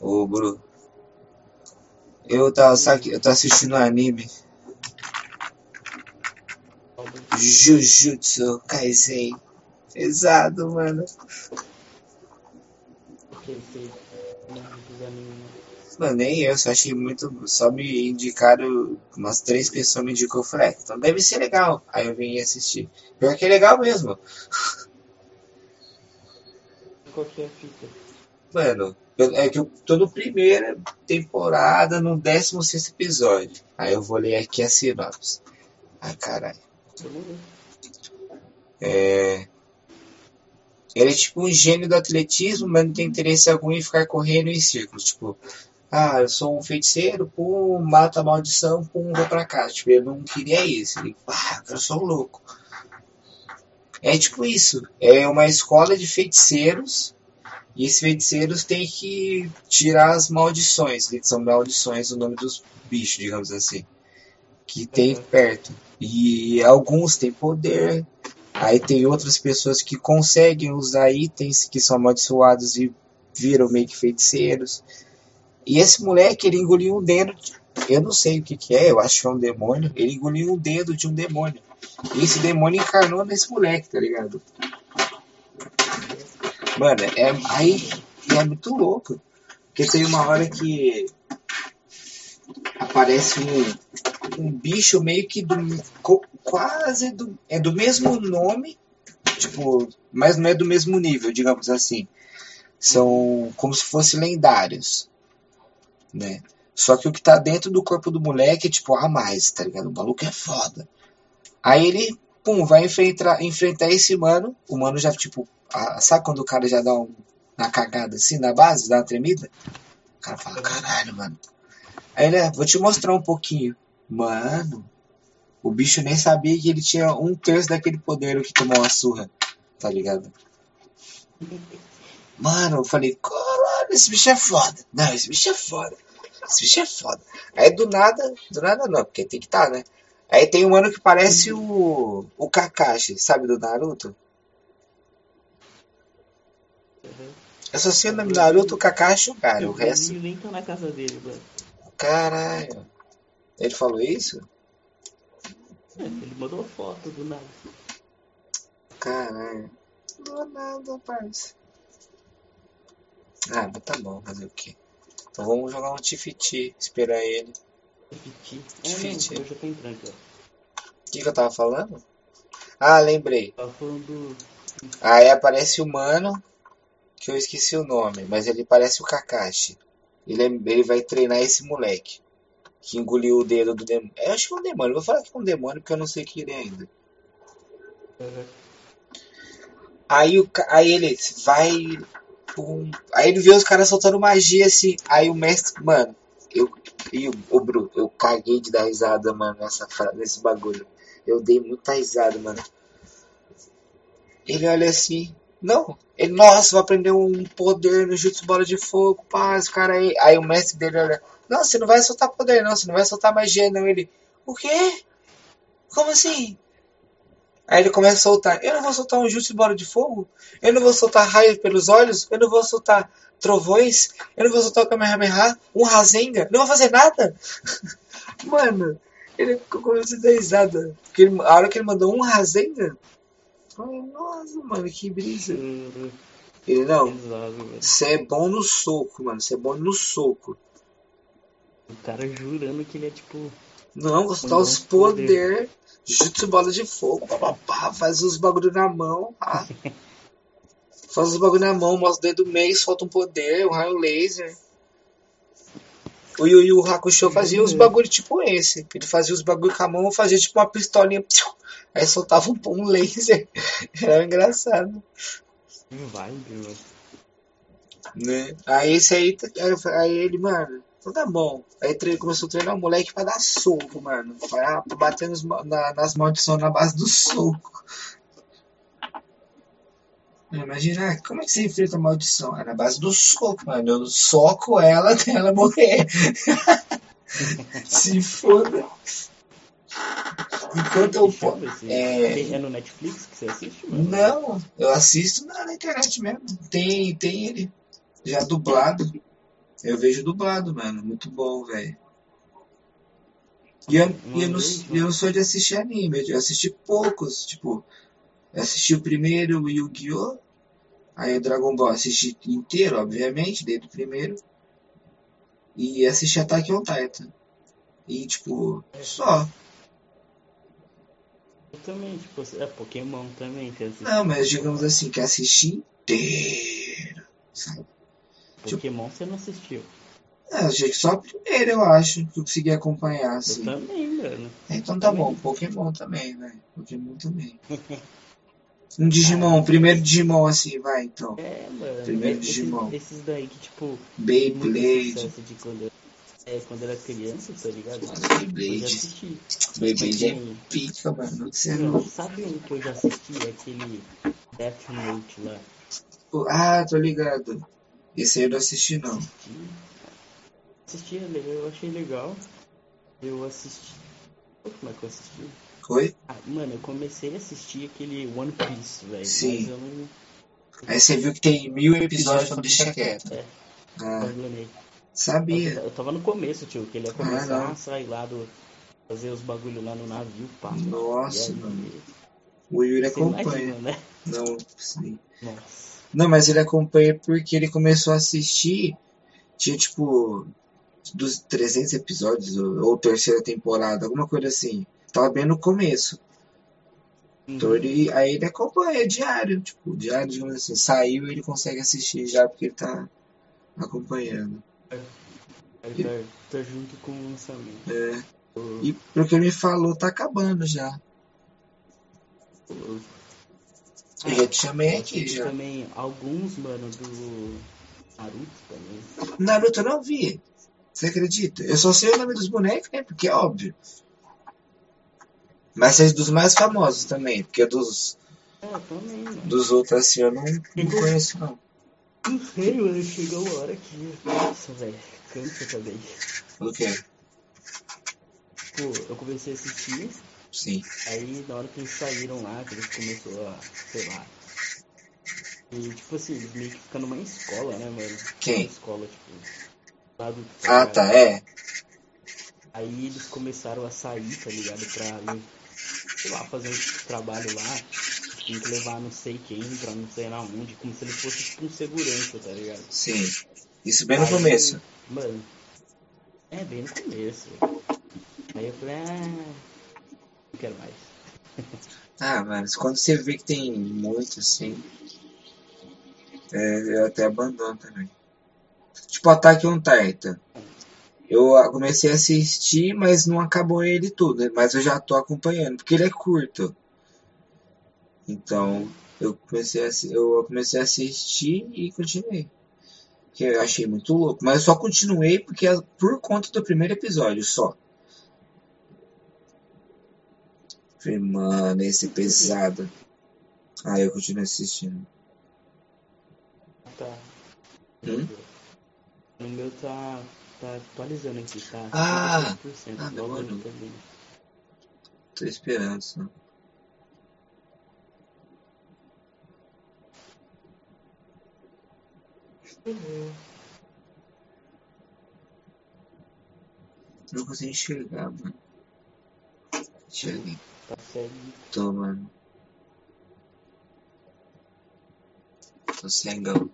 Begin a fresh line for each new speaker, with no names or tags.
Ô, Bru. Eu tava, sabe, eu tô assistindo um anime. Jujutsu Kaisen. Pesado, mano. Mano, nem eu, só achei muito. Só me indicaram. Umas três pessoas me indicou. Eu falei, é, então deve ser legal. Aí eu vim assistir. Pior que é legal mesmo.
Qual que é a fita?
Mano, é que eu tô no primeira temporada, no 16 episódio. Aí eu vou ler aqui a sinopse. Ai, caralho.
Vamos ver.
É... Ele é tipo um gênio do atletismo, mas não tem interesse algum em ficar correndo em círculos. Tipo, ah, eu sou um feiticeiro, pum, mato a maldição, pum, vou pra casa. Tipo, ele não queria isso. Ele, ah, eu sou louco. É tipo isso. É uma escola de feiticeiros. E esses feiticeiros têm que tirar as maldições. Que são maldições o nome dos bichos, digamos assim. Que tem
Uhum.
perto. E alguns têm poder, Aí tem outras pessoas que conseguem usar itens que são amaldiçoados e viram meio que feiticeiros. E esse moleque, ele engoliu um dedo. de- Eu não sei o que, que é, eu acho que é um demônio. Ele engoliu um dedo de um demônio. E esse demônio encarnou nesse moleque, tá ligado? Mano, é, aí é muito louco. Porque tem uma hora que aparece um, um bicho meio que do quase do, é do mesmo nome, tipo, mas não é do mesmo nível, digamos assim. São como se fossem lendários, né? Só que o que tá dentro do corpo do moleque é tipo a mais, tá ligado? O maluco é foda. Aí ele, pum, vai enfrentar, enfrentar esse mano. O mano já, tipo, a- sabe quando o cara já dá um, uma cagada assim na base, dá uma tremida? O cara fala, caralho, mano. Aí ele, "Ah, vou te mostrar um pouquinho. Mano, o bicho nem sabia que ele tinha um terço daquele poder que tomou uma surra, tá ligado? Mano, eu falei, caralho, esse bicho é foda. Não, esse bicho é foda. Esse bicho é foda. Aí do nada, do nada não, porque tem que estar, né? Aí tem um mano que parece o, o Kakashi, sabe, do Naruto?
Uhum.
Eu só sei o nome do Naruto, o Kakashi e o cara. O resto,
nem tá na casa dele, mano.
caralho. Ele falou isso?
É, ele mandou foto do nada.
Caralho. Do nada, parça. Ah, mas tá bom, fazer o quê? Então vamos jogar um Tifiti, esperar ele.
Repetir. É, não, eu já tô entrando.
O que, que eu tava falando? Ah, lembrei.
Tava falando do.
Aí aparece o mano, que eu esqueci o nome, mas ele parece o Kakashi. Ele, é- ele vai treinar esse moleque. Que engoliu o dedo do demônio. Eu acho que é um demônio. Eu vou falar que é um demônio porque eu não sei o que ele é ainda.
Uhum.
Aí, o, aí ele vai. pum. Aí ele vê os caras soltando magia assim. Aí o mestre. Mano, eu. E o, o Bru, eu caguei de dar risada, mano, nessa, nesse bagulho. Eu dei muita risada, mano. Ele olha assim. Não, ele, nossa, vai aprender um poder no Jutsu Bola de Fogo, pá, esse cara aí. Aí o mestre dele olha, não, você não vai soltar poder, não, você não vai soltar magia, não. Ele, o quê? Como assim? Aí ele começa a soltar, eu não vou soltar um Jutsu Bola de Fogo? Eu não vou soltar raio pelos olhos? Eu não vou soltar trovões? Eu não vou soltar o Kamehameha? Um Rasengan? Não vou fazer nada? Mano, ele começou a dar risada. Porque ele- a hora que ele mandou um Rasengan, eu falei, nossa, mano, que brisa.
Uhum.
Ele, não, você é bom no soco, mano, você é bom no soco.
O cara jurando que ele é tipo.
Não, vou soltar
Mandou
os
poder.
poder, jutsu bola de fogo, papapá, faz os bagulho na mão, ah. Faz os bagulho na mão, mostra o dedo do meio, solta um poder, um raio laser. O Yu Yu Hakusho fazia os bagulho tipo esse. Ele fazia os bagulho com a mão, fazia tipo uma pistolinha, aí soltava um, um laser. Era engraçado.
Vibe, mano.
né? Aí esse aí, aí ele, mano, então tá bom. Aí tre- começou a treinar o moleque pra dar soco, mano. Pra, pra bater nos na- nas maldições na base do soco. Imagina, ah, como é que você enfrenta a maldição? É na base do soco, mano. Eu soco ela até ela morrer. Se foda. Enquanto eu. É,
Tem- é no Netflix que você assiste, mano?
não, eu assisto na, na internet mesmo. Tem, tem ele já dublado. Eu vejo dublado, mano. Muito bom, velho. E eu, e eu, não, eu não sou de assistir anime, eu assisti poucos, tipo, assisti o primeiro, o Yu-Gi-Oh! Aí o Dragon Ball assisti inteiro, obviamente, desde o primeiro. E assisti Attack on Titan. E tipo, só.
Eu também, tipo, é Pokémon também que assisti.
Não, mas digamos assim, que assisti inteiro, sabe?
Pokémon você não assistiu.
É, achei que só a primeira eu acho que eu consegui acompanhar, assim.
Eu também, mano.
Então tá bom, Pokémon também, velho. Pokémon também. Um Digimon, primeiro Digimon assim, vai então.
É, mano.
Primeiro
esses,
Digimon.
Esses daí que, tipo.
Beyblade.
De quando, eu- é, quando era criança, tá ligado?
Beyblade. Beyblade é
Tem-
pica, mano. Você
Não,
não.
sabe um que eu já assisti? Aquele Death Note lá.
Ah, tô ligado. Esse aí eu não assisti não.
Assisti. Assisti, eu achei legal. Eu assisti. Como é que eu assisti?
Foi?
Ah, mano, eu comecei a assistir aquele One Piece, velho.
Sim.
Não
Aí você viu que tem mil episódios pra deixar quieto.
É.
Ah,
abandonei. Eu,
sabia.
eu tava no começo, tio, que ele ia começar
não.
a sair lá do. fazer os bagulho lá no navio, pá.
Nossa,
aí,
mano. O Yuri acompanha.
imagina, né?
Não, sim.
Nossa.
Não, mas ele acompanha porque ele começou a assistir. Tinha tipo. Dos 300 episódios, ou, ou terceira temporada, alguma coisa assim. Tava bem no começo. Então ele, aí ele acompanha diário. Tipo, diário, digamos assim. Saiu e ele consegue assistir já porque ele tá acompanhando.
Ele tá, tá junto com o lançamento.
É.
O-
E pelo que ele me falou, tá acabando já.
o-
Eu já te chamei aqui já.
também alguns, mano, do Naruto também.
Naruto eu não vi. Você acredita? Eu só sei o nome dos bonecos, né? Porque é óbvio. Mas é dos mais famosos também, porque dos,
É, também, mano.
dos outros assim eu não, não conheço não.
Não sei, mano, chegou uma hora que. Nossa, velho, cansa também.
O quê?
Pô, eu comecei a assistir,
Sim.
aí na hora que eles saíram lá, que eles começou a, sei lá. E tipo assim, eles meio que ficam numa escola, né, mano?
Quem?
Uma escola, tipo. Lá do
Ah, tá, é.
Aí eles começaram a sair, tá ligado? Pra, sei lá, fazer um trabalho lá. Tem que levar não sei quem pra não sei na onde, como se ele fosse tipo um segurança, tá ligado?
Sim. Isso bem no
Aí,
começo.
Mano, é bem no começo. Aí eu falei, ah, não quero mais.
Ah, mas quando você vê que tem muito assim. É, eu até abandono também. Tipo Attack on Titan. Eu ah, comecei a assistir, mas não acabou ele tudo. Mas eu já tô acompanhando, porque ele é curto. Então, eu comecei a, eu comecei a assistir e continuei. Que eu achei muito louco. Mas eu só continuei porque por conta do primeiro episódio só. Falei, mano, esse é pesado. Aí eu continuei assistindo.
Tá.
Hum?
No meu tá, tá atualizando aqui, tá?
Ah!
56%,
Ah,
igual o meu
demorou.
também.
Tô esperando só. Não consigo enxergar, mano. Enxerguei.
Tá cego.
Tô, mano. Tô cegão.